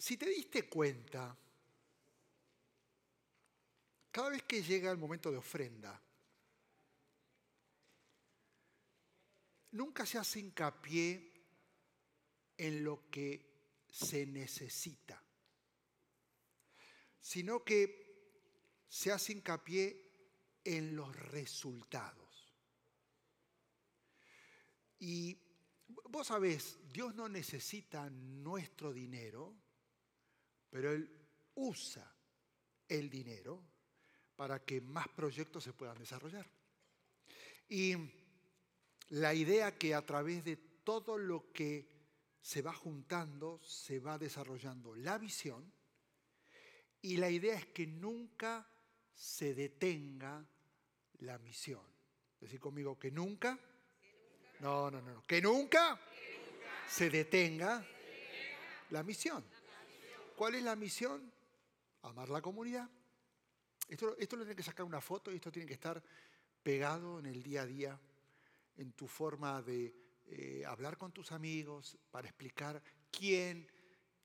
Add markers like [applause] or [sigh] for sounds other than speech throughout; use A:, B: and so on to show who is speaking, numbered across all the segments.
A: si te diste cuenta, cada vez que llega el momento de ofrenda, nunca se hace hincapié en lo que se necesita, sino que se hace hincapié en los resultados. Y vos sabés, Dios no necesita nuestro dinero, pero Él usa el dinero para que más proyectos se puedan desarrollar. Y la idea que a través de todo lo que se va juntando, se va desarrollando la visión, y la idea es que nunca se detenga la misión. Decir conmigo que nunca, no, no, no, que nunca, se detenga la misión. ¿Cuál es la misión? Amar la comunidad. Esto, esto lo tiene que sacar una foto y esto tiene que estar pegado en el día a día en tu forma de eh, hablar con tus amigos, para explicar quién,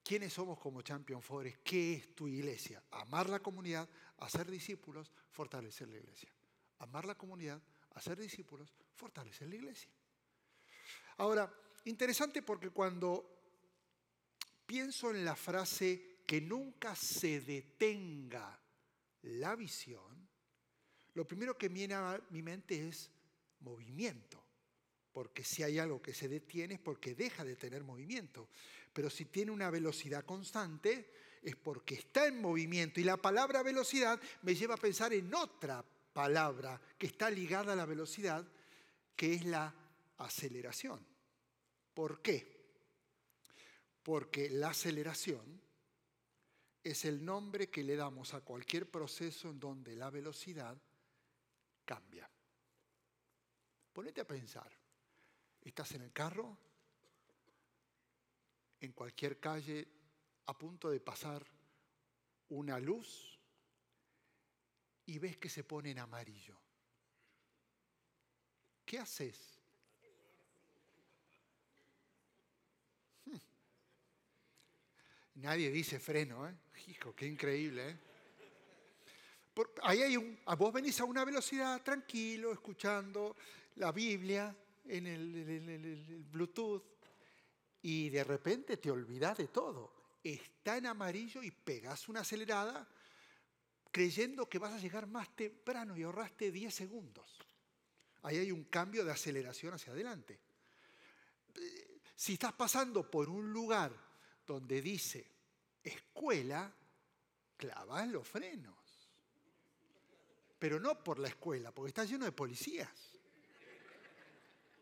A: quiénes somos como Champion Forest, qué es tu iglesia. Amar la comunidad, hacer discípulos, fortalecer la iglesia. Amar la comunidad, hacer discípulos, fortalecer la iglesia. Ahora, interesante porque cuando pienso en la frase que nunca se detenga la visión, lo primero que viene a mi mente es movimiento. Porque si hay algo que se detiene es porque deja de tener movimiento. Pero si tiene una velocidad constante es porque está en movimiento. Y la palabra velocidad me lleva a pensar en otra palabra que está ligada a la velocidad, que es la aceleración. ¿Por qué? Porque la aceleración es el nombre que le damos a cualquier proceso en donde la velocidad cambia. Ponete a pensar, estás en el carro, en cualquier calle, a punto de pasar una luz y ves que se pone en amarillo. ¿Qué haces? Nadie dice freno, ¿eh? Hijo, qué increíble, ¿eh? ahí hay vos venís a una velocidad tranquilo, escuchando la Biblia en el, Bluetooth y de repente te olvidas de todo. Está en amarillo y pegas una acelerada creyendo que vas a llegar más temprano y ahorraste 10 segundos. Ahí hay un cambio de aceleración hacia adelante. Si estás pasando por un lugar donde dice escuela, clavas los frenos pero no por la escuela, porque está lleno de policías.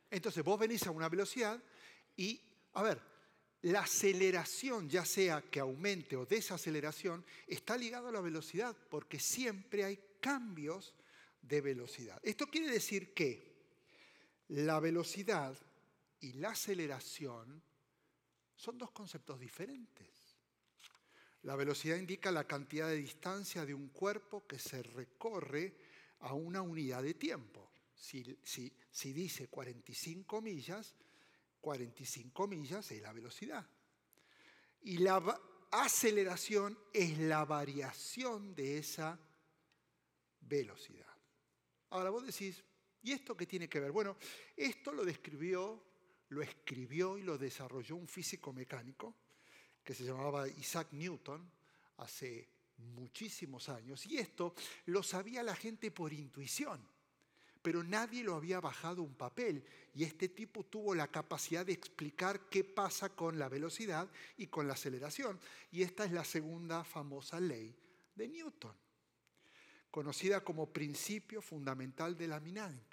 A: Entonces vos venís a una velocidad y, a ver, la aceleración, ya sea que aumente o desaceleración, está ligado a la velocidad, porque siempre hay cambios de velocidad. Esto quiere decir que la velocidad y la aceleración son dos conceptos diferentes. La velocidad indica la cantidad de distancia de un cuerpo que se recorre a una unidad de tiempo. Si, dice 45 millas, 45 millas es la velocidad. Y la aceleración es la variación de esa velocidad. Ahora vos decís, ¿y esto qué tiene que ver? Bueno, esto lo describió, lo escribió y lo desarrolló un físico mecánico que se llamaba Isaac Newton hace muchísimos años. Y esto lo sabía la gente por intuición, pero nadie lo había bajado un papel. Y este tipo tuvo la capacidad de explicar qué pasa con la velocidad y con la aceleración. Y esta es la segunda famosa ley de Newton, conocida como principio fundamental de la dinámica,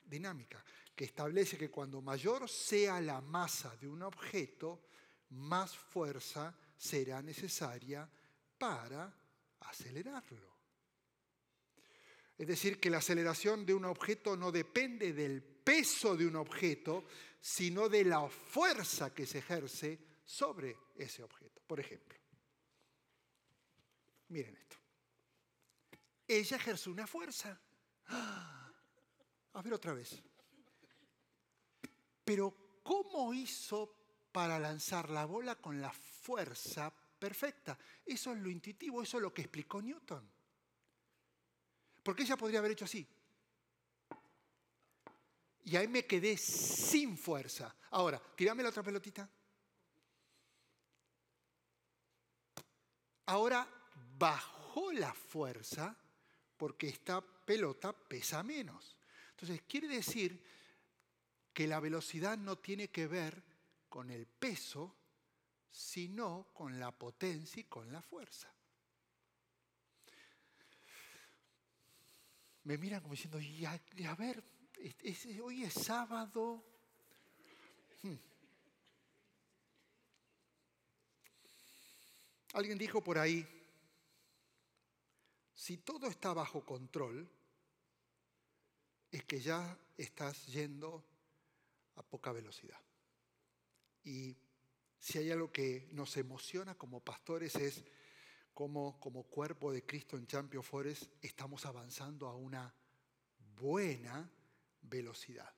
A: que establece que cuando mayor sea la masa de un objeto, más fuerza será necesaria para acelerarlo. Es decir, que la aceleración de un objeto no depende del peso de un objeto, sino de la fuerza que se ejerce sobre ese objeto. Por ejemplo, miren esto. Ella ejerce una fuerza. ¡Ah! A ver otra vez. Pero ¿cómo hizo para lanzar la bola con la fuerza perfecta. Eso es lo intuitivo, eso es lo que explicó Newton. Porque ella podría haber hecho así. Y ahí me quedé sin fuerza. Ahora, tirame la otra pelotita. Ahora bajó la fuerza porque esta pelota pesa menos. Entonces, quiere decir que la velocidad no tiene que ver con el peso, sino con la potencia y con la fuerza. Me miran como diciendo, a, ver, hoy es sábado. Hmm. Alguien dijo por ahí, si todo está bajo control, es que ya estás yendo a poca velocidad. Y si hay algo que nos emociona como pastores es cómo como cuerpo de Cristo en Champion Forest estamos avanzando a una buena velocidad.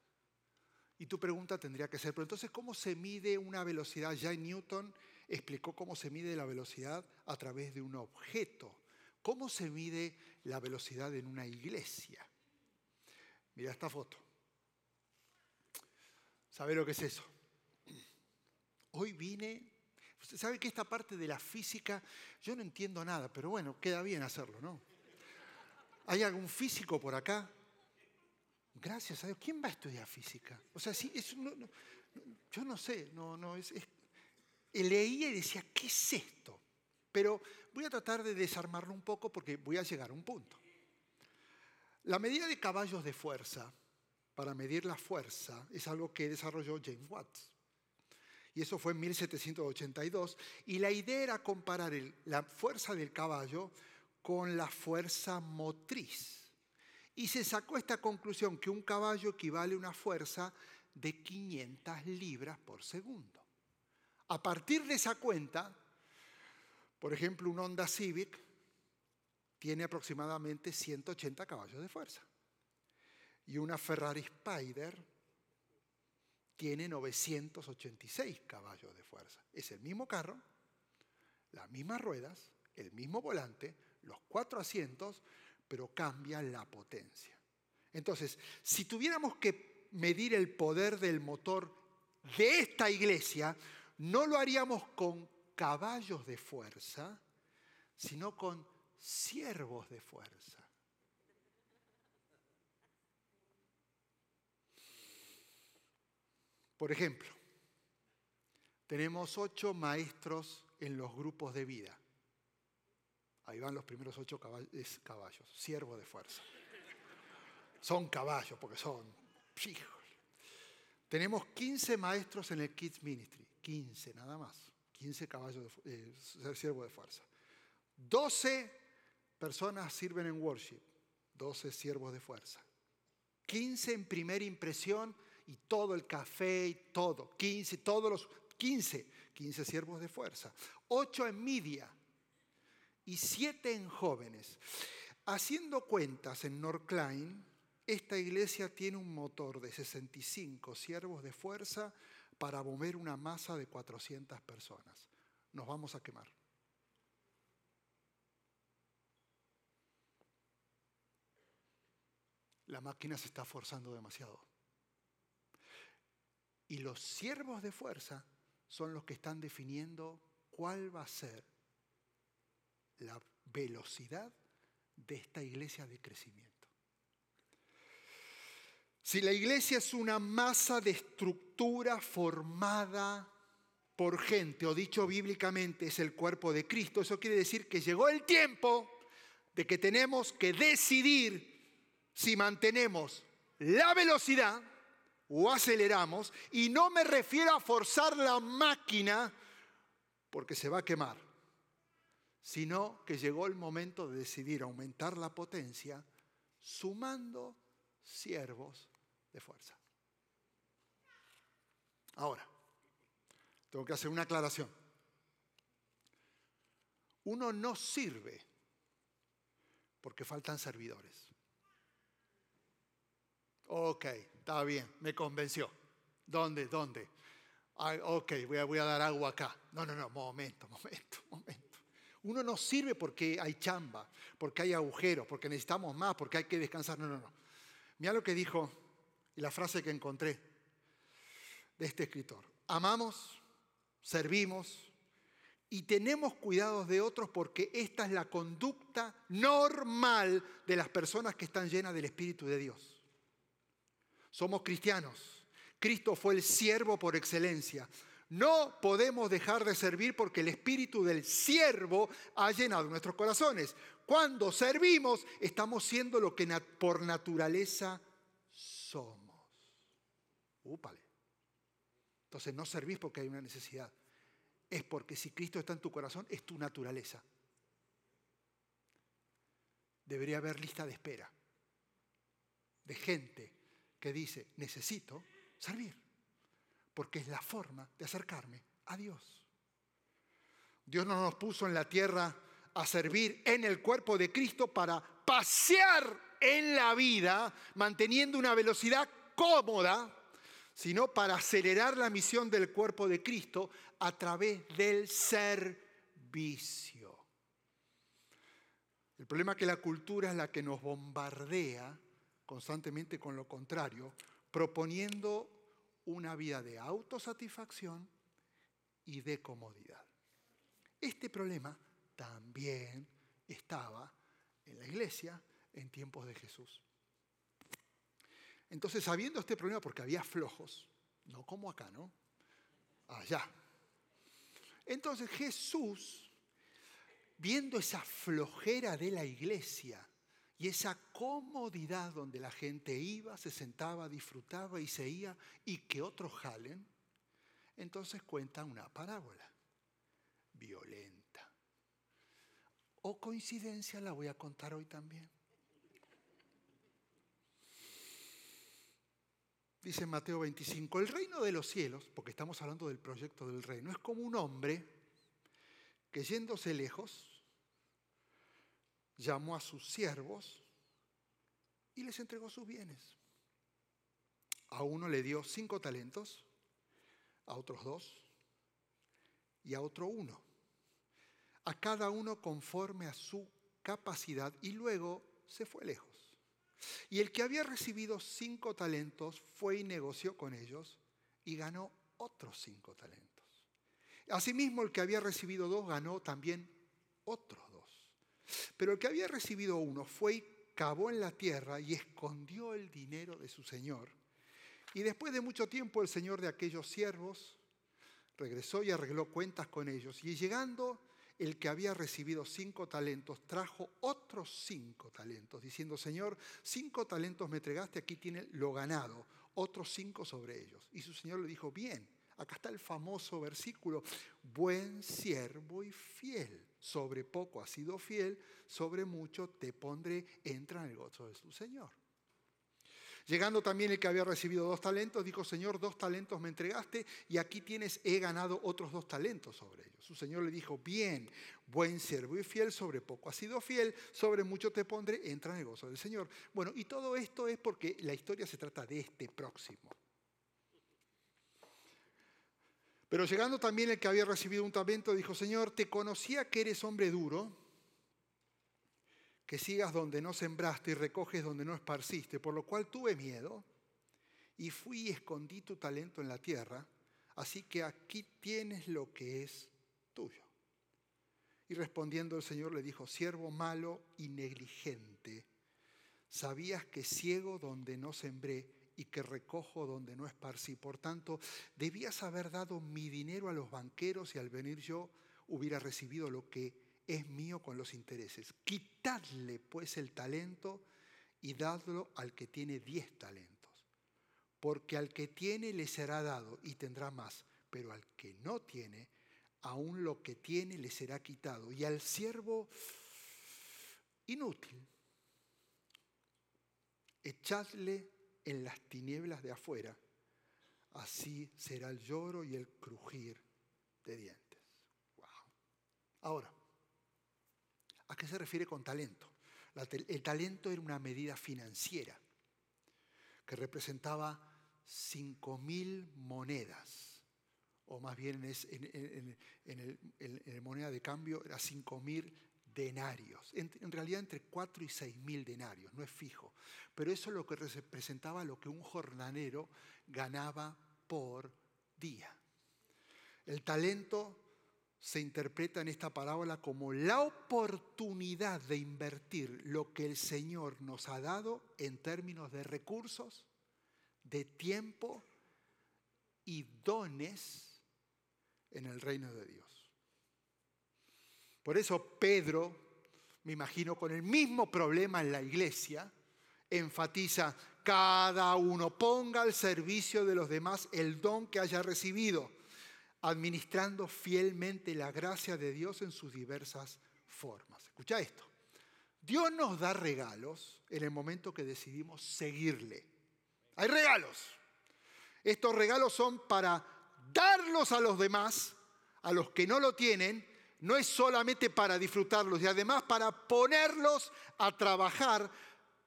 A: Y tu pregunta tendría que ser, pero entonces, ¿cómo se mide una velocidad? Ya Newton explicó cómo se mide la velocidad a través de un objeto. ¿Cómo se mide la velocidad en una iglesia? Mira esta foto. ¿Sabe lo que es eso? Hoy vine, sabe que esta parte de la física, yo no entiendo nada, pero bueno, queda bien hacerlo, ¿no? ¿Hay algún físico por acá? Gracias a Dios. ¿Quién va a estudiar física? O sea, sí, yo no sé, no, no, es, leía y decía, ¿qué es esto? Pero voy a tratar de desarmarlo un poco porque voy a llegar a un punto. La medida de caballos de fuerza para medir la fuerza es algo que desarrolló James Watts. Y eso fue en 1782. Y la idea era comparar la fuerza del caballo con la fuerza motriz. Y se sacó esta conclusión que un caballo equivale a una fuerza de 500 libras por segundo. A partir de esa cuenta, por ejemplo, un Honda Civic tiene aproximadamente 180 caballos de fuerza. Y una Ferrari Spider tiene 986 caballos de fuerza. Es el mismo carro, las mismas ruedas, el mismo volante, los cuatro asientos, pero cambia la potencia. Entonces, si tuviéramos que medir el poder del motor de esta iglesia, no lo haríamos con caballos de fuerza, sino con siervos de fuerza. Por ejemplo, tenemos ocho maestros en los grupos de vida. Ahí van los primeros ocho caballos, caballos siervos de fuerza. Son caballos porque son, Tenemos 15 maestros en el Kids Ministry, 15 nada más, 15 caballos de, eh, siervos de fuerza. 12 personas sirven en worship, 12 siervos de fuerza. 15 en primera impresión y todo el café y todo. 15, todos los 15, 15 siervos de fuerza. 8 en media y 7 en jóvenes. Haciendo cuentas en Norcline, esta iglesia tiene un motor de 65 siervos de fuerza para mover una masa de 400 personas. Nos vamos a quemar. La máquina se está forzando demasiado. Y los siervos de fuerza son los que están definiendo cuál va a ser la velocidad de esta iglesia de crecimiento. Si la iglesia es una masa de estructura formada por gente, o dicho bíblicamente es el cuerpo de Cristo, eso quiere decir que llegó el tiempo de que tenemos que decidir si mantenemos la velocidad o aceleramos, y no me refiero a forzar la máquina porque se va a quemar, sino que llegó el momento de decidir aumentar la potencia sumando siervos de fuerza. Ahora, tengo que hacer una aclaración. Uno no sirve porque faltan servidores. Ok, está bien, me convenció. ¿Dónde? ¿Dónde? ok, voy a, voy a dar agua acá. No, no, no, momento, [laughs] momento, momento. Uno no sirve porque hay chamba, porque hay agujeros, porque necesitamos más, porque hay que descansar. No, no, no. Mira lo que dijo y la frase que encontré de este escritor. Amamos, servimos y tenemos cuidados de otros porque esta es la conducta normal de las personas que están llenas del Espíritu de Dios. Somos cristianos. Cristo fue el siervo por excelencia. No podemos dejar de servir porque el espíritu del siervo ha llenado nuestros corazones. Cuando servimos, estamos siendo lo que por naturaleza somos. Úpale. Entonces no servís porque hay una necesidad. Es porque si Cristo está en tu corazón, es tu naturaleza. Debería haber lista de espera de gente que dice, necesito servir, porque es la forma de acercarme a Dios. Dios no nos puso en la tierra a servir en el cuerpo de Cristo para pasear en la vida manteniendo una velocidad cómoda, sino para acelerar la misión del cuerpo de Cristo a través del servicio. El problema es que la cultura es la que nos bombardea constantemente con lo contrario, proponiendo una vida de autosatisfacción y de comodidad. Este problema también estaba en la iglesia en tiempos de Jesús. Entonces, sabiendo este problema, porque había flojos, no como acá, ¿no? Allá. Entonces Jesús, viendo esa flojera de la iglesia, y esa comodidad donde la gente iba, se sentaba, disfrutaba y se iba y que otros jalen, entonces cuenta una parábola violenta. O coincidencia la voy a contar hoy también. Dice Mateo 25, el reino de los cielos, porque estamos hablando del proyecto del reino, es como un hombre que yéndose lejos, llamó a sus siervos y les entregó sus bienes. A uno le dio cinco talentos, a otros dos y a otro uno. A cada uno conforme a su capacidad y luego se fue lejos. Y el que había recibido cinco talentos fue y negoció con ellos y ganó otros cinco talentos. Asimismo, el que había recibido dos ganó también otros pero el que había recibido uno fue y cavó en la tierra y escondió el dinero de su señor. Y después de mucho tiempo el señor de aquellos siervos regresó y arregló cuentas con ellos. Y llegando el que había recibido cinco talentos, trajo otros cinco talentos, diciendo, Señor, cinco talentos me entregaste, aquí tiene lo ganado, otros cinco sobre ellos. Y su señor le dijo, bien, acá está el famoso versículo, buen siervo y fiel sobre poco has sido fiel, sobre mucho te pondré, entra en el gozo de su Señor. Llegando también el que había recibido dos talentos, dijo, Señor, dos talentos me entregaste y aquí tienes, he ganado otros dos talentos sobre ellos. Su Señor le dijo, bien, buen siervo y fiel, sobre poco has sido fiel, sobre mucho te pondré, entra en el gozo del Señor. Bueno, y todo esto es porque la historia se trata de este próximo. Pero llegando también el que había recibido un talento, dijo, Señor, te conocía que eres hombre duro, que sigas donde no sembraste y recoges donde no esparciste, por lo cual tuve miedo y fui y escondí tu talento en la tierra, así que aquí tienes lo que es tuyo. Y respondiendo el Señor le dijo, siervo malo y negligente, sabías que ciego donde no sembré, y que recojo donde no esparcí. Por tanto, debías haber dado mi dinero a los banqueros y al venir yo hubiera recibido lo que es mío con los intereses. Quitadle pues el talento y dadlo al que tiene diez talentos. Porque al que tiene le será dado y tendrá más, pero al que no tiene, aún lo que tiene le será quitado. Y al siervo inútil, echadle en las tinieblas de afuera, así será el lloro y el crujir de dientes. Wow. Ahora, ¿a qué se refiere con talento? El talento era una medida financiera que representaba cinco mil monedas o más bien es en, el, moneda de cambio, era 5.000 denarios. En, realidad entre 4 y 6.000 denarios, no es fijo. Pero eso es lo que representaba lo que un jornalero ganaba por día. El talento se interpreta en esta parábola como la oportunidad de invertir lo que el Señor nos ha dado en términos de recursos, de tiempo y dones en el reino de Dios. Por eso Pedro, me imagino con el mismo problema en la iglesia, enfatiza, cada uno ponga al servicio de los demás el don que haya recibido administrando fielmente la gracia de Dios en sus diversas formas. Escucha esto. Dios nos da regalos en el momento que decidimos seguirle. Hay regalos. Estos regalos son para darlos a los demás, a los que no lo tienen, no es solamente para disfrutarlos y además para ponerlos a trabajar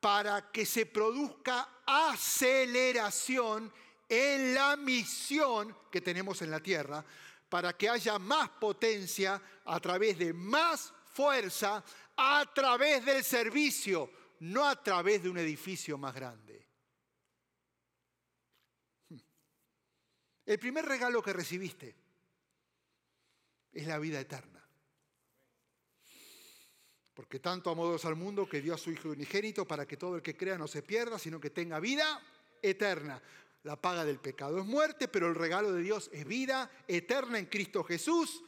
A: para que se produzca aceleración en la misión que tenemos en la tierra, para que haya más potencia a través de más fuerza, a través del servicio, no a través de un edificio más grande. El primer regalo que recibiste es la vida eterna. Porque tanto amó Dios al mundo que dio a su Hijo unigénito para que todo el que crea no se pierda, sino que tenga vida eterna. La paga del pecado es muerte, pero el regalo de Dios es vida eterna en Cristo Jesús.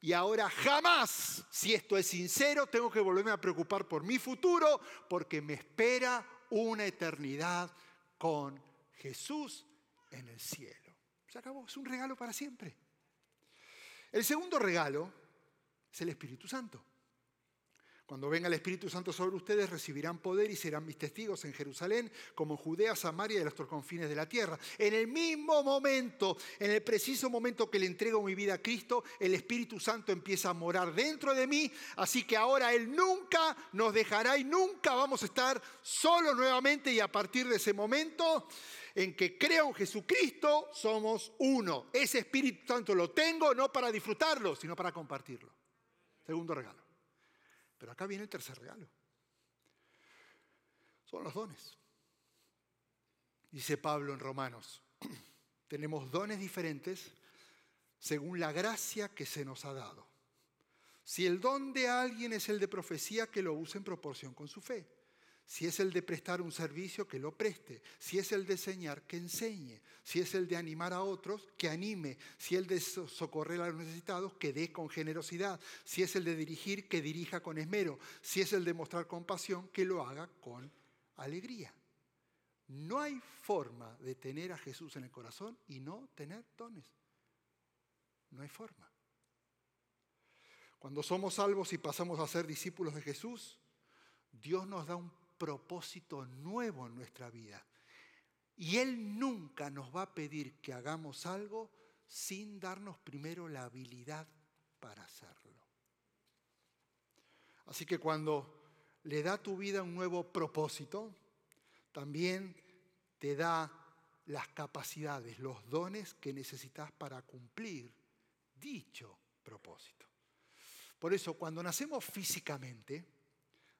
A: Y ahora jamás, si esto es sincero, tengo que volverme a preocupar por mi futuro, porque me espera una eternidad con Jesús en el cielo. Se acabó, es un regalo para siempre. El segundo regalo es el Espíritu Santo. Cuando venga el Espíritu Santo sobre ustedes, recibirán poder y serán mis testigos en Jerusalén, como en Judea, Samaria y los confines de la tierra. En el mismo momento, en el preciso momento que le entrego mi vida a Cristo, el Espíritu Santo empieza a morar dentro de mí. Así que ahora Él nunca nos dejará y nunca vamos a estar solos nuevamente. Y a partir de ese momento en que creo en Jesucristo, somos uno. Ese Espíritu Santo lo tengo no para disfrutarlo, sino para compartirlo. Segundo regalo. Pero acá viene el tercer regalo. Son los dones. Dice Pablo en Romanos, [clears throat] tenemos dones diferentes según la gracia que se nos ha dado. Si el don de alguien es el de profecía, que lo use en proporción con su fe. Si es el de prestar un servicio, que lo preste. Si es el de enseñar, que enseñe. Si es el de animar a otros, que anime. Si es el de socorrer a los necesitados, que dé con generosidad. Si es el de dirigir, que dirija con esmero. Si es el de mostrar compasión, que lo haga con alegría. No hay forma de tener a Jesús en el corazón y no tener dones. No hay forma. Cuando somos salvos y pasamos a ser discípulos de Jesús, Dios nos da un propósito nuevo en nuestra vida. Y Él nunca nos va a pedir que hagamos algo sin darnos primero la habilidad para hacerlo. Así que cuando le da a tu vida un nuevo propósito, también te da las capacidades, los dones que necesitas para cumplir dicho propósito. Por eso, cuando nacemos físicamente,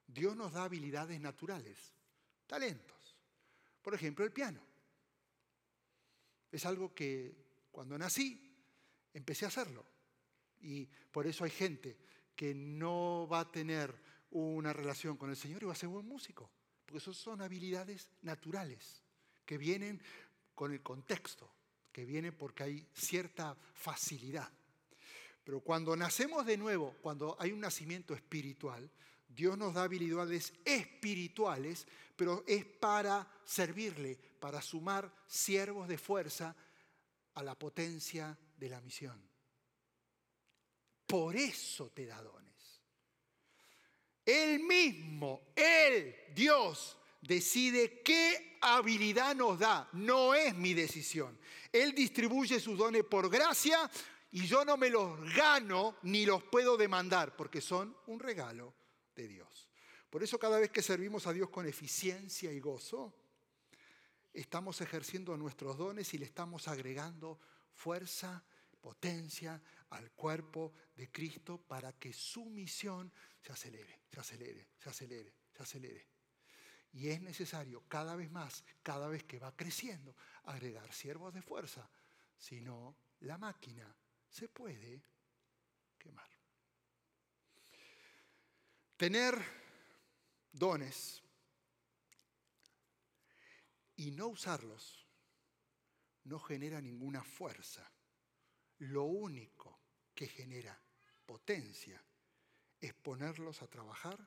A: Dios nos da habilidades naturales, talentos. Por ejemplo, el piano. Es algo que cuando nací empecé a hacerlo. Y por eso hay gente que no va a tener una relación con el Señor y va a ser buen músico. Porque eso son habilidades naturales que vienen con el contexto, que vienen porque hay cierta facilidad. Pero cuando nacemos de nuevo, cuando hay un nacimiento espiritual, Dios nos da habilidades espirituales, pero es para servirle, para sumar siervos de fuerza a la potencia de la misión. Por eso te da dones. Él mismo, Él, Dios, decide qué habilidad nos da. No es mi decisión. Él distribuye sus dones por gracia y yo no me los gano ni los puedo demandar porque son un regalo Dios. Por eso cada vez que servimos a Dios con eficiencia y gozo, estamos ejerciendo nuestros dones y le estamos agregando fuerza, potencia al cuerpo de Cristo para que su misión se acelere, se acelere, se acelere, se acelere. Y es necesario cada vez más, cada vez que va creciendo, agregar siervos de fuerza, si no, la máquina se puede quemar. Tener dones y no usarlos no genera ninguna fuerza. Lo único que genera potencia es ponerlos a trabajar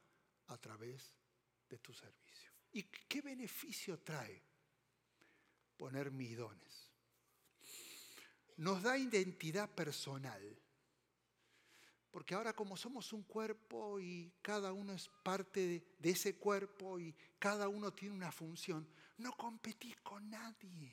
A: a través de tu servicio. ¿Y qué beneficio trae poner mis dones? Nos da identidad personal. Porque ahora como somos un cuerpo y cada uno es parte de, ese cuerpo y cada uno tiene una función, no competís con nadie.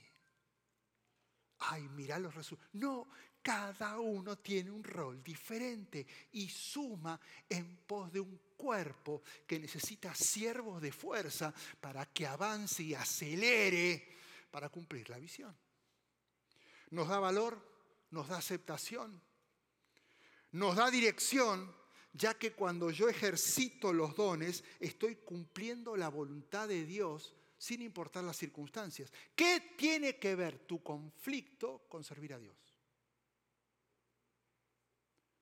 A: Ay, mira los resultados. No, cada uno tiene un rol diferente y suma en pos de un cuerpo que necesita siervos de fuerza para que avance y acelere para cumplir la visión. Nos da valor, nos da aceptación, nos da dirección, ya que cuando yo ejercito los dones, estoy cumpliendo la voluntad de Dios sin importar las circunstancias. ¿Qué tiene que ver tu conflicto con servir a Dios?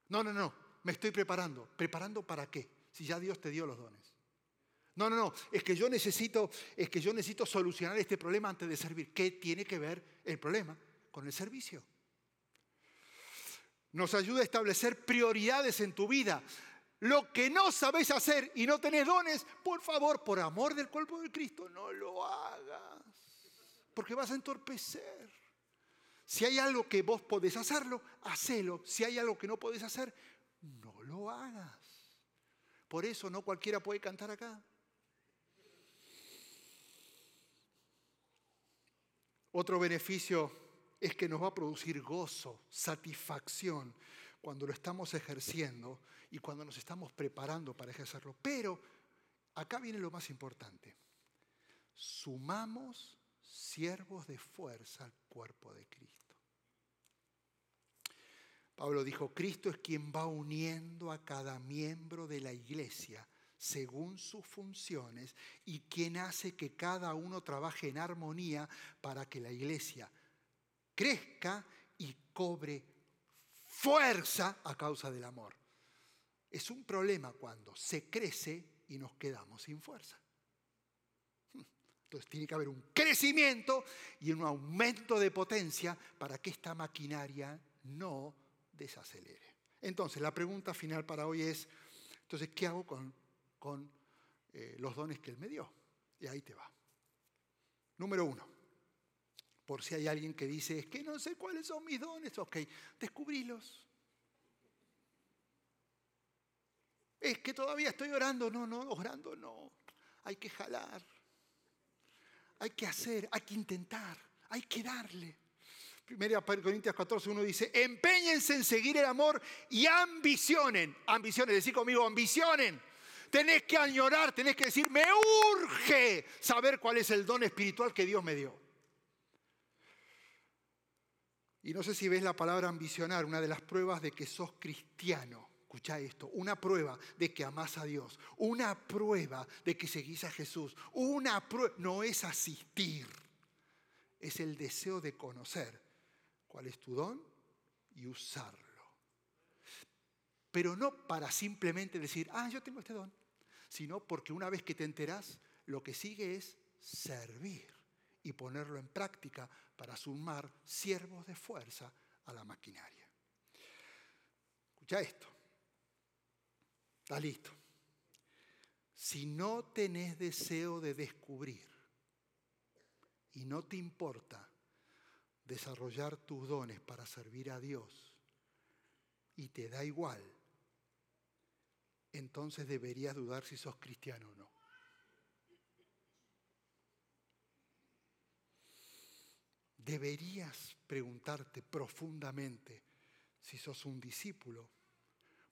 A: No, no, no, me estoy preparando. ¿Preparando para qué? Si ya Dios te dio los dones. No, no, no, es que yo necesito, es que yo necesito solucionar este problema antes de servir. ¿Qué tiene que ver el problema con el servicio? Nos ayuda a establecer prioridades en tu vida. Lo que no sabéis hacer y no tenés dones, por favor, por amor del cuerpo de Cristo, no lo hagas. Porque vas a entorpecer. Si hay algo que vos podés hacerlo, hacelo. Si hay algo que no podés hacer, no lo hagas. Por eso no cualquiera puede cantar acá. Otro beneficio es que nos va a producir gozo, satisfacción cuando lo estamos ejerciendo y cuando nos estamos preparando para ejercerlo. Pero acá viene lo más importante. Sumamos siervos de fuerza al cuerpo de Cristo. Pablo dijo, Cristo es quien va uniendo a cada miembro de la iglesia según sus funciones y quien hace que cada uno trabaje en armonía para que la iglesia crezca y cobre fuerza a causa del amor. Es un problema cuando se crece y nos quedamos sin fuerza. Entonces tiene que haber un crecimiento y un aumento de potencia para que esta maquinaria no desacelere. Entonces la pregunta final para hoy es, entonces, ¿qué hago con, con eh, los dones que Él me dio? Y ahí te va. Número uno, por si hay alguien que dice, es que no sé cuáles son mis dones, ok, descubrilos. Es que todavía estoy orando, no, no, orando no. Hay que jalar, hay que hacer, hay que intentar, hay que darle. Primera Corintios 14, uno dice, empeñense en seguir el amor y ambicionen. Ambicionen, decir conmigo, ambicionen. Tenés que añorar, tenés que decir, me urge saber cuál es el don espiritual que Dios me dio. Y no sé si ves la palabra ambicionar, una de las pruebas de que sos cristiano. Escucha esto, una prueba de que amás a Dios, una prueba de que seguís a Jesús, una prueba, no es asistir, es el deseo de conocer cuál es tu don y usarlo. Pero no para simplemente decir, ah, yo tengo este don, sino porque una vez que te enterás, lo que sigue es servir y ponerlo en práctica para sumar siervos de fuerza a la maquinaria. Escucha esto. Está listo. Si no tenés deseo de descubrir y no te importa desarrollar tus dones para servir a Dios y te da igual, entonces deberías dudar si sos cristiano o no. Deberías preguntarte profundamente si sos un discípulo,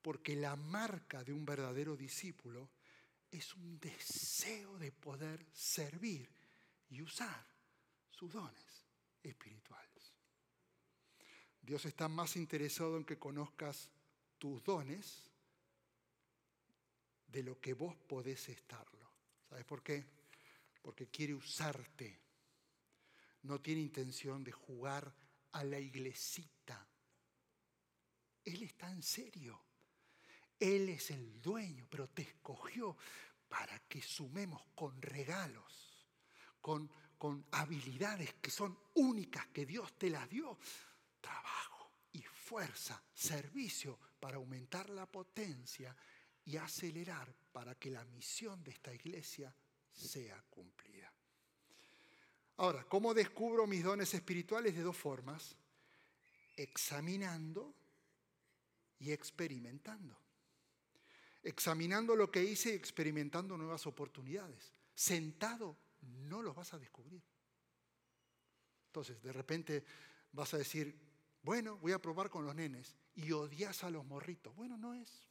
A: porque la marca de un verdadero discípulo es un deseo de poder servir y usar sus dones espirituales. Dios está más interesado en que conozcas tus dones de lo que vos podés estarlo. ¿Sabes por qué? Porque quiere usarte. No tiene intención de jugar a la iglesita. Él está en serio. Él es el dueño, pero te escogió para que sumemos con regalos, con, con habilidades que son únicas, que Dios te las dio. Trabajo y fuerza, servicio para aumentar la potencia y acelerar para que la misión de esta iglesia sea cumplida. Ahora, ¿cómo descubro mis dones espirituales? De dos formas, examinando y experimentando. Examinando lo que hice y experimentando nuevas oportunidades. Sentado no los vas a descubrir. Entonces, de repente vas a decir, bueno, voy a probar con los nenes y odias a los morritos. Bueno, no es,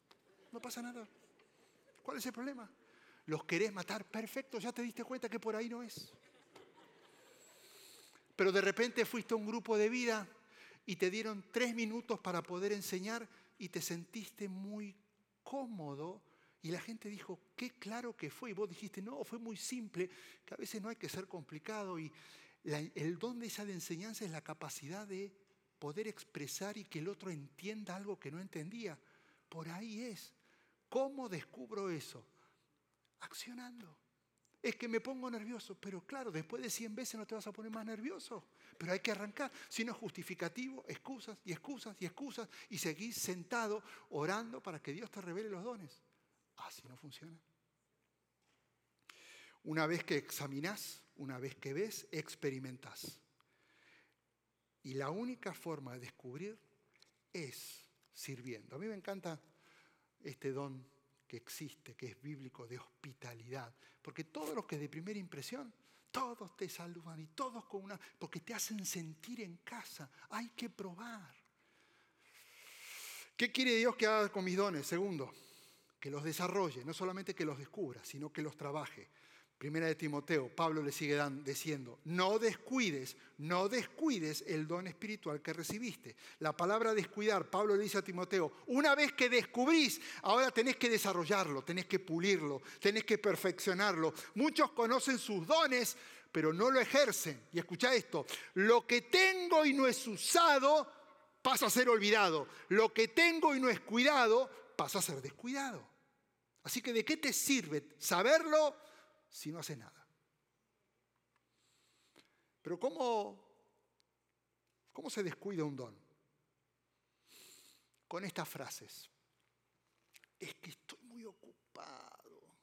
A: no pasa nada. ¿Cuál es el problema? Los querés matar, perfecto, ya te diste cuenta que por ahí no es. Pero de repente fuiste a un grupo de vida y te dieron tres minutos para poder enseñar y te sentiste muy cómodo y la gente dijo, qué claro que fue. Y vos dijiste, no, fue muy simple, que a veces no hay que ser complicado. Y el don de esa enseñanza es la capacidad de poder expresar y que el otro entienda algo que no entendía. Por ahí es. ¿Cómo descubro eso? Accionando. Es que me pongo nervioso, pero claro, después de 100 veces no te vas a poner más nervioso. Pero hay que arrancar. Si no es justificativo, excusas y excusas y excusas y seguir sentado orando para que Dios te revele los dones. Así no funciona. Una vez que examinas, una vez que ves, experimentas. Y la única forma de descubrir es sirviendo. A mí me encanta este don que existe, que es bíblico, de hospitalidad. Porque todos los que de primera impresión, todos te saludan y todos con una... porque te hacen sentir en casa. Hay que probar. ¿Qué quiere Dios que haga con mis dones? Segundo, que los desarrolle, no solamente que los descubra, sino que los trabaje. Primera de Timoteo, Pablo le sigue diciendo, no descuides, no descuides el don espiritual que recibiste. La palabra descuidar, Pablo le dice a Timoteo, una vez que descubrís, ahora tenés que desarrollarlo, tenés que pulirlo, tenés que perfeccionarlo. Muchos conocen sus dones, pero no lo ejercen. Y escucha esto, lo que tengo y no es usado pasa a ser olvidado. Lo que tengo y no es cuidado pasa a ser descuidado. Así que ¿de qué te sirve saberlo si no haces nada? Pero ¿cómo, cómo se descuida un don? Con estas frases. Es que estoy muy ocupado.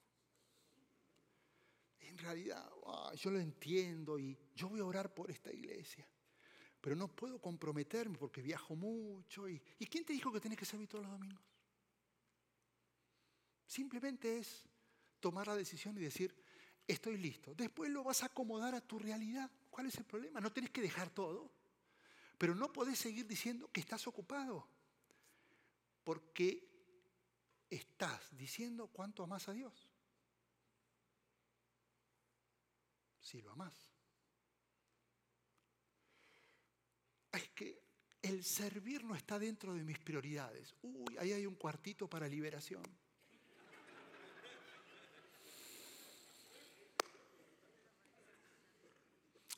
A: En realidad, yo lo entiendo y yo voy a orar por esta iglesia. Pero no puedo comprometerme porque viajo mucho. ¿Y, ¿y quién te dijo que tenés que servir todos los domingos? Simplemente es tomar la decisión y decir, estoy listo. Después lo vas a acomodar a tu realidad. ¿Cuál es el problema? No tenés que dejar todo. Pero no podés seguir diciendo que estás ocupado. Porque estás diciendo cuánto amas a Dios. Si lo amas. Es que el servir no está dentro de mis prioridades. Uy, ahí hay un cuartito para liberación.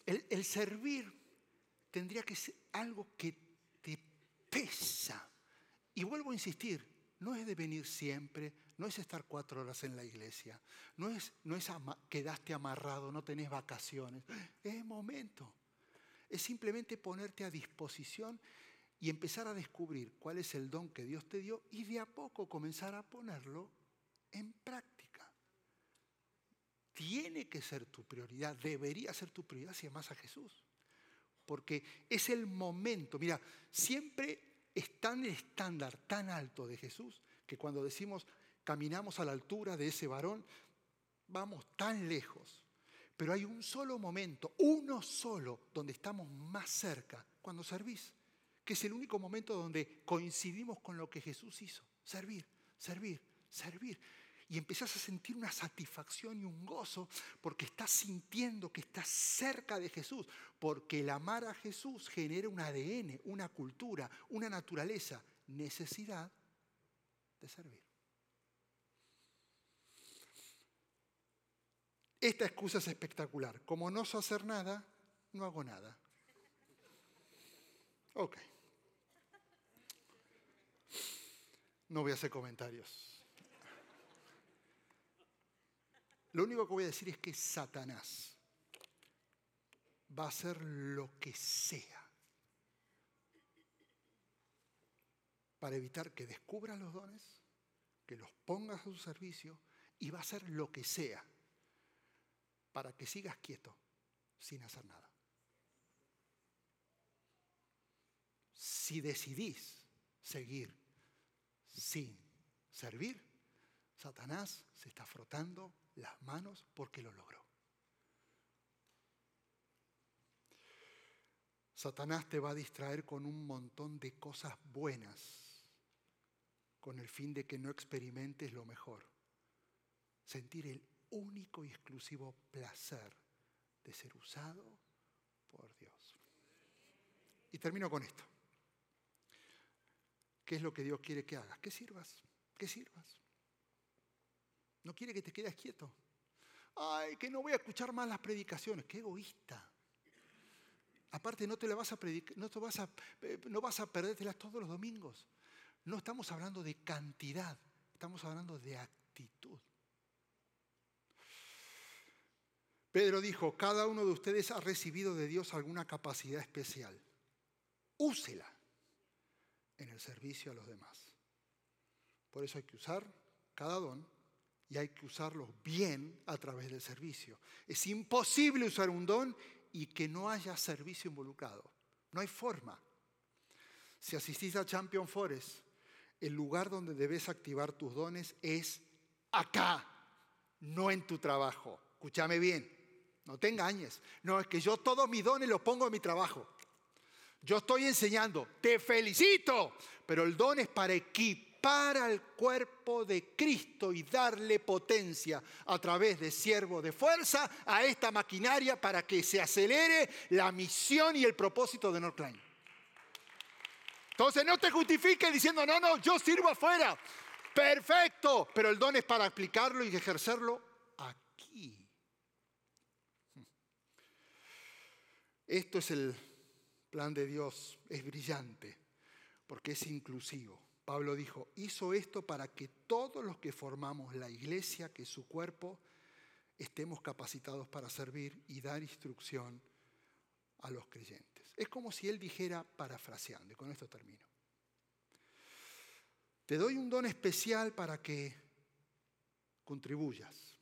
A: El, servir tendría que ser algo que te pesa. Y vuelvo a insistir, no es de venir siempre, no es estar cuatro horas en la iglesia, no es, no es quedaste amarrado, no tenés vacaciones, es momento. Es simplemente ponerte a disposición y empezar a descubrir cuál es el don que Dios te dio y de a poco comenzar a ponerlo en práctica tiene que ser tu prioridad, debería ser tu prioridad si amas a Jesús. Porque es el momento, mira, siempre está en el estándar tan alto de Jesús que cuando decimos caminamos a la altura de ese varón, vamos tan lejos. Pero hay un solo momento, uno solo, donde estamos más cerca, cuando servís, que es el único momento donde coincidimos con lo que Jesús hizo, servir, servir, servir. Y empezás a sentir una satisfacción y un gozo porque estás sintiendo que estás cerca de Jesús, porque el amar a Jesús genera un ADN, una cultura, una naturaleza, necesidad de servir. Esta excusa es espectacular. Como no sé hacer nada, no hago nada. Ok. No voy a hacer comentarios. Lo único que voy a decir es que Satanás va a hacer lo que sea para evitar que descubras los dones, que los pongas a su servicio y va a hacer lo que sea para que sigas quieto sin hacer nada. Si decidís seguir sin servir, Satanás se está frotando las manos porque lo logró. Satanás te va a distraer con un montón de cosas buenas, con el fin de que no experimentes lo mejor. Sentir el único y exclusivo placer de ser usado por Dios. Y termino con esto. ¿Qué es lo que Dios quiere que hagas? Que sirvas, que sirvas. No quiere que te quedes quieto. Ay, que no voy a escuchar más las predicaciones. Qué egoísta. Aparte, no te la vas a predicar, no, te vas a, eh, no vas a perdértelas todos los domingos. No estamos hablando de cantidad, estamos hablando de actitud. Pedro dijo, cada uno de ustedes ha recibido de Dios alguna capacidad especial. Úsela en el servicio a los demás. Por eso hay que usar cada don y hay que usarlos bien a través del servicio. Es imposible usar un don y que no haya servicio involucrado. No hay forma. Si asistís a Champion Forest, el lugar donde debes activar tus dones es acá, no en tu trabajo. Escúchame bien, no te engañes. No, es que yo todos mis dones los pongo en mi trabajo. Yo estoy enseñando, te felicito, pero el don es para equipo para el cuerpo de Cristo y darle potencia a través de siervo de fuerza a esta maquinaria para que se acelere la misión y el propósito de Northline. Entonces no te justifiques diciendo, no, no, yo sirvo afuera. Perfecto, pero el don es para aplicarlo y ejercerlo aquí. Esto es el plan de Dios, es brillante porque es inclusivo. Pablo dijo, hizo esto para que todos los que formamos la iglesia, que es su cuerpo, estemos capacitados para servir y dar instrucción a los creyentes. Es como si él dijera, parafraseando, y con esto termino. Te doy un don especial para que contribuyas,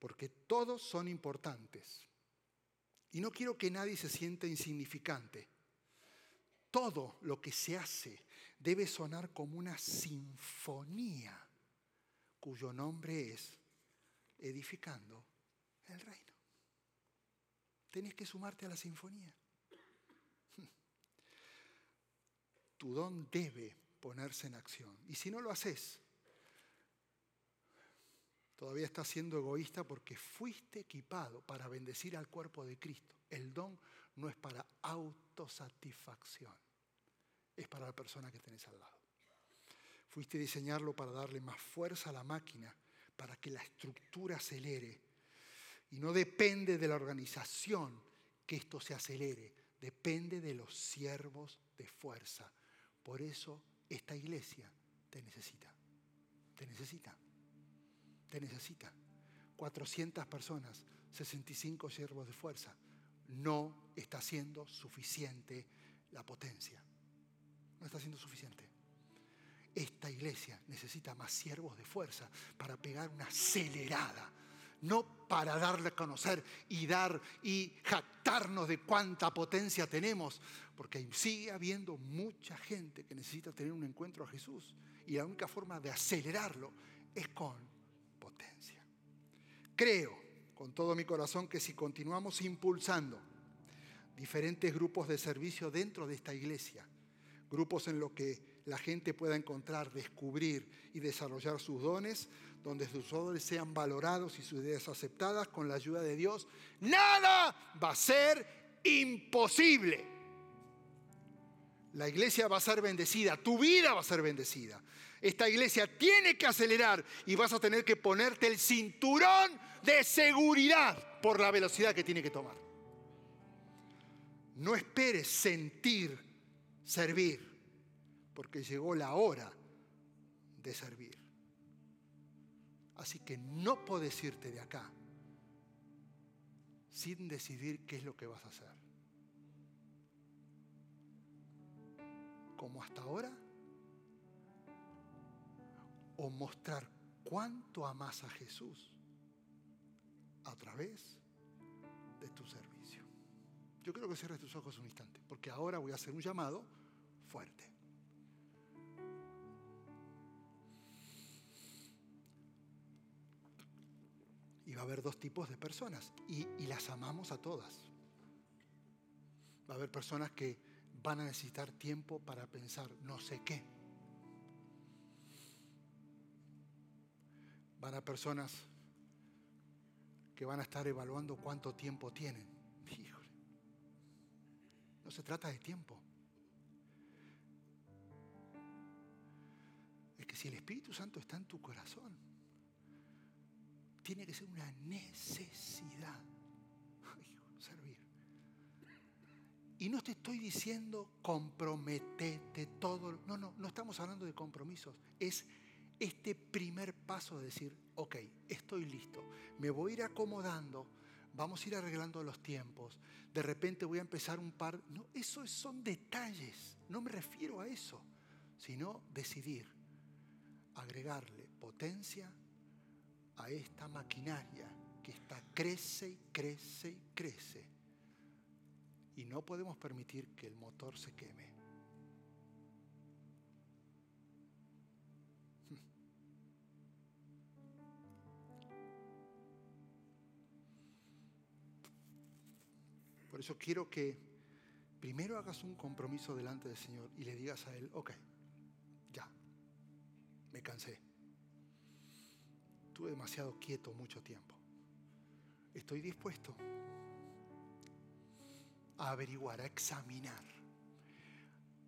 A: porque todos son importantes. Y no quiero que nadie se sienta insignificante. Todo lo que se hace debe sonar como una sinfonía cuyo nombre es edificando el reino. Tenés que sumarte a la sinfonía. Tu don debe ponerse en acción. Y si no lo haces, todavía estás siendo egoísta porque fuiste equipado para bendecir al cuerpo de Cristo. El don no es para autosatisfacción es para la persona que tenés al lado. Fuiste a diseñarlo para darle más fuerza a la máquina, para que la estructura acelere. Y no depende de la organización que esto se acelere, depende de los siervos de fuerza. Por eso esta iglesia te necesita, te necesita, te necesita. 400 personas, 65 siervos de fuerza. No está siendo suficiente la potencia no está siendo suficiente. Esta iglesia necesita más siervos de fuerza para pegar una acelerada, no para darle a conocer y dar y jactarnos de cuánta potencia tenemos, porque sigue habiendo mucha gente que necesita tener un encuentro a Jesús y la única forma de acelerarlo es con potencia. Creo con todo mi corazón que si continuamos impulsando diferentes grupos de servicio dentro de esta iglesia, grupos en los que la gente pueda encontrar, descubrir y desarrollar sus dones, donde sus dones sean valorados y sus ideas aceptadas con la ayuda de Dios, nada va a ser imposible. La iglesia va a ser bendecida, tu vida va a ser bendecida. Esta iglesia tiene que acelerar y vas a tener que ponerte el cinturón de seguridad por la velocidad que tiene que tomar. No esperes sentir servir, porque llegó la hora de servir. Así que no puedes irte de acá sin decidir qué es lo que vas a hacer. Como hasta ahora, o mostrar cuánto amas a Jesús a través de tu servicio. Yo quiero que cierres tus ojos un instante, porque ahora voy a hacer un llamado fuerte. Y va a haber dos tipos de personas, y, las amamos a todas. Va a haber personas que van a necesitar tiempo para pensar no sé qué van a personas que van a estar evaluando cuánto tiempo tienen. [laughs] Híjole. No se trata de tiempo. Es que si el Espíritu Santo está en tu corazón, tiene que ser una necesidad. servir. Y no te estoy diciendo comprometete todo. No, no, no estamos hablando de compromisos. Es este primer paso de decir, ok, estoy listo, me voy a ir acomodando, vamos a ir arreglando los tiempos, de repente voy a empezar un par... No, eso son detalles, no me refiero a eso, sino decidir agregarle potencia a esta maquinaria que está crece y crece y crece. Y no podemos permitir que el motor se queme. Por eso quiero que primero hagas un compromiso delante del Señor y le digas a Él, ok, me cansé. Estuve demasiado quieto mucho tiempo. Estoy dispuesto a averiguar, a examinar.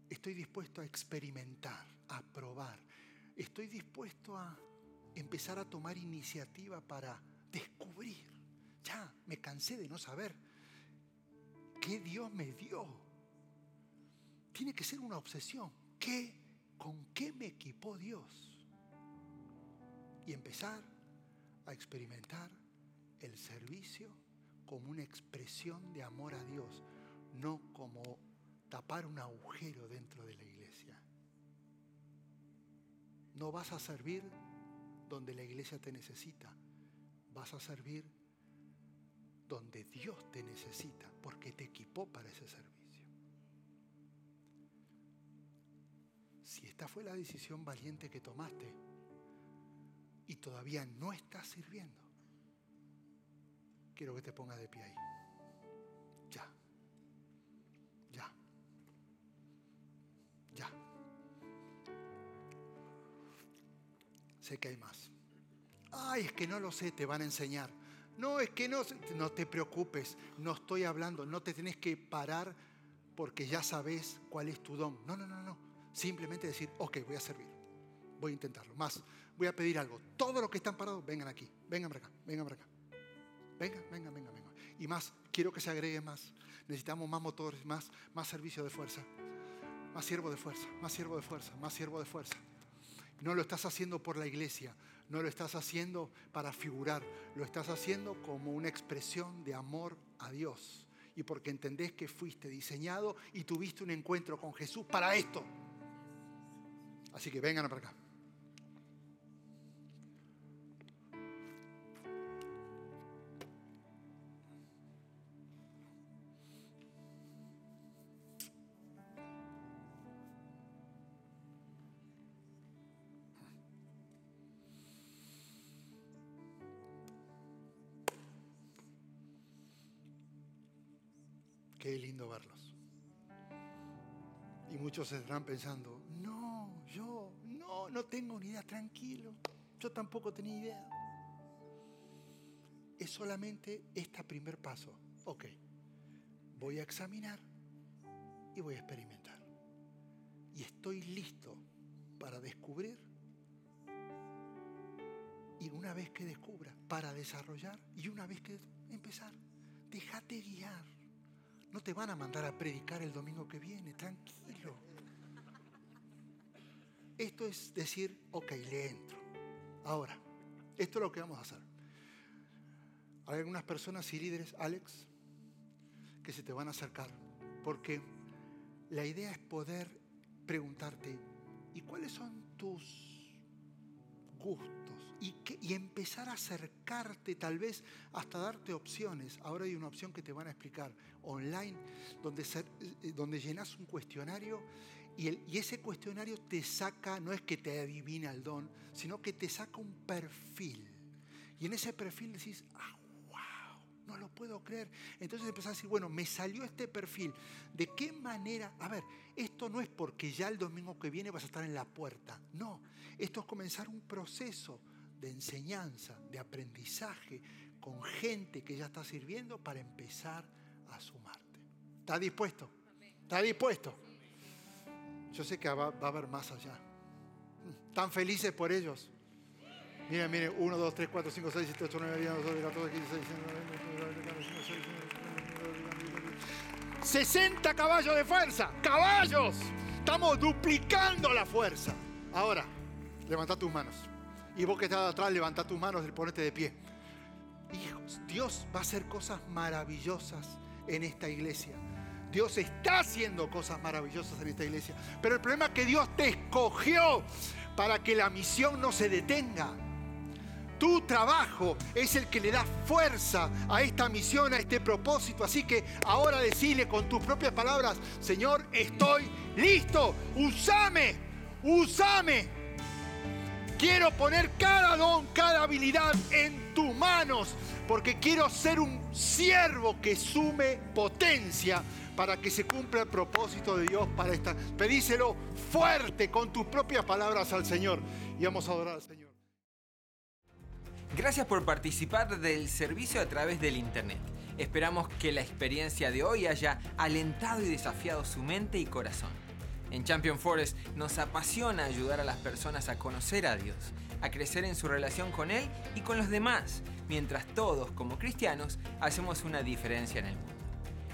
A: Estoy dispuesto a experimentar, a probar. Estoy dispuesto a empezar a tomar iniciativa para descubrir. Ya, me cansé de no saber ¿Qué Dios me dio? Tiene que ser una obsesión. ¿Qué, ¿Con qué me equipó Dios? Y empezar a experimentar el servicio como una expresión de amor a Dios, no como tapar un agujero dentro de la iglesia. No vas a servir donde la iglesia te necesita, vas a servir donde Dios te necesita, porque te equipó para ese servicio. Si esta fue la decisión valiente que tomaste y todavía no estás sirviendo, quiero que te pongas de pie ahí. Ya. Ya. Ya. Sé que hay más. Ay, es que no lo sé, te van a enseñar. No, es que no, no te preocupes, no estoy hablando, no te tenés que parar porque ya sabes cuál es tu don. No, no, no, no. Simplemente decir, ok, voy a servir, voy a intentarlo. Más, voy a pedir algo. Todos los que están parados, vengan aquí, vengan para acá, vengan para acá. Vengan, vengan, vengan, vengan. Y más, quiero que se agregue más. Necesitamos más motores, más, más servicio de fuerza. Más siervo de fuerza, más siervo de fuerza, más siervo de fuerza. No lo estás haciendo por la iglesia, no lo estás haciendo para figurar, lo estás haciendo como una expresión de amor a Dios. Y porque entendés que fuiste diseñado y tuviste un encuentro con Jesús para esto. Así que vengan para acá. Muchos estarán pensando, no, no tengo ni idea, tranquilo. Yo tampoco tenía idea. Es solamente este primer paso. Ok, voy a examinar y voy a experimentar. Y estoy listo para descubrir. Y una vez que descubra, para desarrollar. Y una vez que empezar, déjate guiar. No te van a mandar a predicar el domingo que viene, tranquilo. Esto es decir, ok, le entro. Ahora, esto es lo que vamos a hacer. Hay algunas personas y líderes, Alex, que se te van a acercar. Porque la idea es poder preguntarte, ¿y cuáles son tus gustos? Y, empezar a acercarte tal vez hasta darte opciones. Ahora hay una opción que te van a explicar online, donde, eh, donde llenas un cuestionario y, ese cuestionario te saca, no es que te adivina el don, sino que te saca un perfil. Y en ese perfil decís, ah, no lo puedo creer. Entonces empezás a decir, bueno, me salió este perfil. ¿De qué manera? A ver, esto no es porque ya el domingo que viene vas a estar en la puerta. No, esto es comenzar un proceso de enseñanza, de aprendizaje con gente que ya está sirviendo para empezar a sumarte. ¿Está dispuesto? ¿Está dispuesto? Yo sé que va, a haber más allá. ¿Están felices por ellos? Miren, miren, 1, 2, 3, 4, 5, 6, 7, 8, 9, 10, 11, 12, 14, 15, 16, 17, 60 caballos de fuerza, caballos. Estamos duplicando la fuerza. Ahora, levanta tus manos. Y vos que estás atrás, levanta tus manos y ponete de pie. Hijos, Dios va a hacer cosas maravillosas en esta iglesia. Dios está haciendo cosas maravillosas en esta iglesia. Pero el problema es que Dios te escogió para que la misión no se detenga. Tu trabajo es el que le da fuerza a esta misión, a este propósito. Así que ahora decile con tus propias palabras, Señor, estoy listo. Usame, usame. Quiero poner cada don, cada habilidad en tus manos, porque quiero ser un siervo que sume potencia para que se cumpla el propósito de Dios para esta. Pedíselo fuerte con tus propias palabras al Señor y vamos a adorar al Señor.
B: Gracias por participar del servicio a través del Internet. Esperamos que la experiencia de hoy haya alentado y desafiado su mente y corazón. En Champion Forest nos apasiona ayudar a las personas a conocer a Dios, a crecer en su relación con Él y con los demás, mientras todos como cristianos hacemos una diferencia en el mundo.